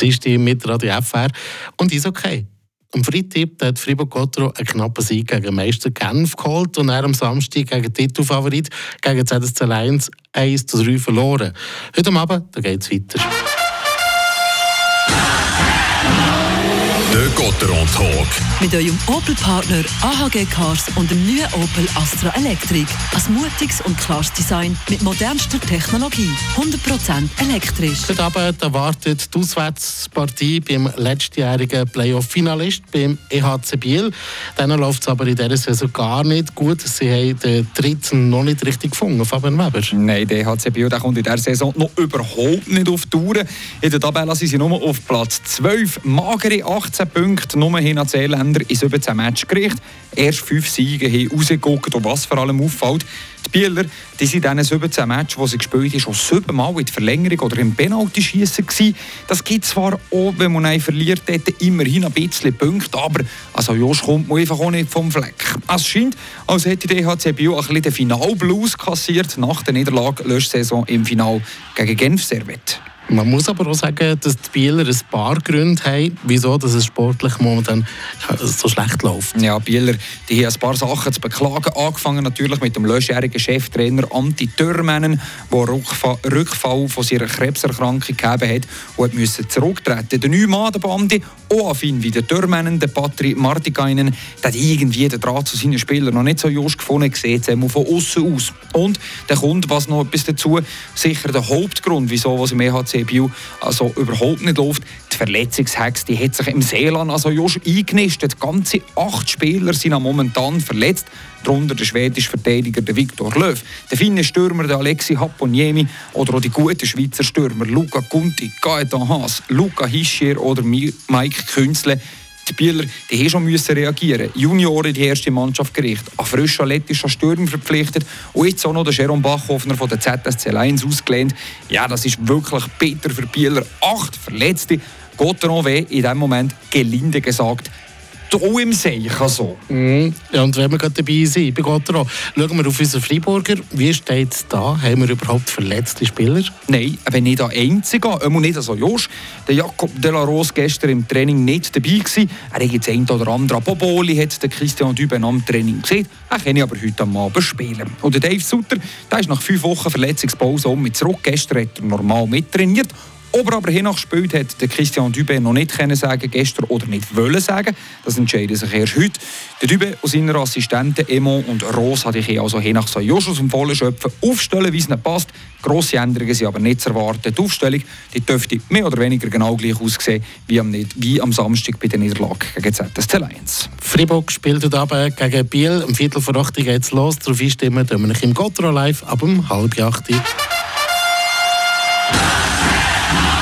Dienstag mit Radio FR und ist okay. Am Freitag hat Fribourg Gotro einen knappen Sieg gegen Meister Genf geholt und er am Samstag gegen Titelfavorit gegen ZSC Lions 1 zu 3 verloren. Heute Abend geht es weiter. Der Gotteron Talk. Mit eurem Opel-Partner AHG Cars und dem neuen Opel Astra Electric. Ein mutiges und klares Design mit modernster Technologie. 100% elektrisch. Heute Abend erwartet die Auswärtspartie beim letztjährigen Playoff-Finalist beim EHC Biel. Dann läuft es aber in dieser Saison gar nicht gut. Sie haben den dritten noch nicht richtig gefunden, Fabian Weber. Nein, der EHC Biel der kommt in dieser Saison noch überhaupt nicht auf die Tour. In der Tabelle sind sie nur auf Platz 12. Magere 18 Punkte, nur hin als Elender in 17 Matches gerichtet. Erst 5 Siege haben rausgeguckt und was vor allem auffällt, die Bieler die sind in diesen 17 Matches, die sie gespielt haben, schon siebenmal in der Verlängerung oder im Penalty-Schießen gewesen. Das gibt zwar auch, wenn man einen verliert, immerhin ein bisschen Punkte, aber also Josh kommt man einfach auch nicht vom Fleck. Es scheint, als hätte die EHC Bio ein bisschen den Finalblues kassiert nach der Niederlage Löschsaison im Final gegen Genf Servet. Man muss aber auch sagen, dass die Bieler ein paar Gründe haben, wieso es sportlich momentan so schlecht läuft. Ja, Bieler die haben ein paar Sachen zu beklagen. Angefangen natürlich mit dem löschjährigen Cheftrainer Anti Törmänen, der Rückfall von seiner Krebserkrankung gegeben hat und musste zurücktreten. Der neue Mann der Bande, auch affin wie der Törmänen, der Patri Martikainen, der hat irgendwie den Draht zu seinen Spielern noch nicht so just gefunden, sieht von außen aus. Und der kommt, was noch etwas dazu, sicher der Hauptgrund, wieso was im EHC Biel also überhaupt nicht läuft. Die Verletzungshex die hat sich im Seeland also just eingenistet. Ganze acht Spieler sind momentan verletzt. Darunter der schwedische Verteidiger Viktor Löw, der finnische Stürmer der Alexi Happoniemi oder auch die guten Schweizer Stürmer Luca Kunti, Gaetan Haas, Luca Hischier oder Mike Künzle die Bieler die haben schon müssen reagieren. Junioren die erste Mannschaft gerichtet, an frisch athletischer Stürmer verpflichtet und jetzt auch noch der Jerome Bachhoffner von der ZSC Lions ausgelehnt. Ja, das ist wirklich bitter für Bieler. Acht Verletzte. Gott weh, in dem Moment gelinde gesagt im Seichen so. Mm. Ja, und wenn wir gerade dabei sind, bei Gottero, schauen wir auf unseren Freiburger. Wie steht es da? Haben wir überhaupt verletzte Spieler? Nein, aber nicht der Einzige. Immer nicht so Josh. Der Jakob De La Rose gestern im Training nicht dabei gewesen. Er hat jetzt ein oder andere Boboli hat der Christian Düben am Training gesehen. Er kann aber heute Abend spielen. Und der Dave Sutter, der ist nach fünf Wochen Verletzungspause um mit zurück. Gestern hat er normal mittrainiert ob er aber hiernach gespielt hat, der Christian Dubé noch nicht können sagen gestern oder nicht wollen sagen. Das entscheidet sich erst heute. Der Dubé und seine Assistenten Emo und Rose hatte ich also hiernach so Josch aus vollen Schöpfen aufstellen, wie es nicht passt. Grosse Änderungen sind aber nicht zu erwarten. Die Aufstellung die dürfte mehr oder weniger genau gleich aussehen wie am, wie am Samstag bei der Niederlage gegen ZSC Lions. Fribourg spielt heute Abend gegen Biel. Am Viertel vor 8 geht es los. Darauf einstimmen wir im Gotro live ab um halb acht.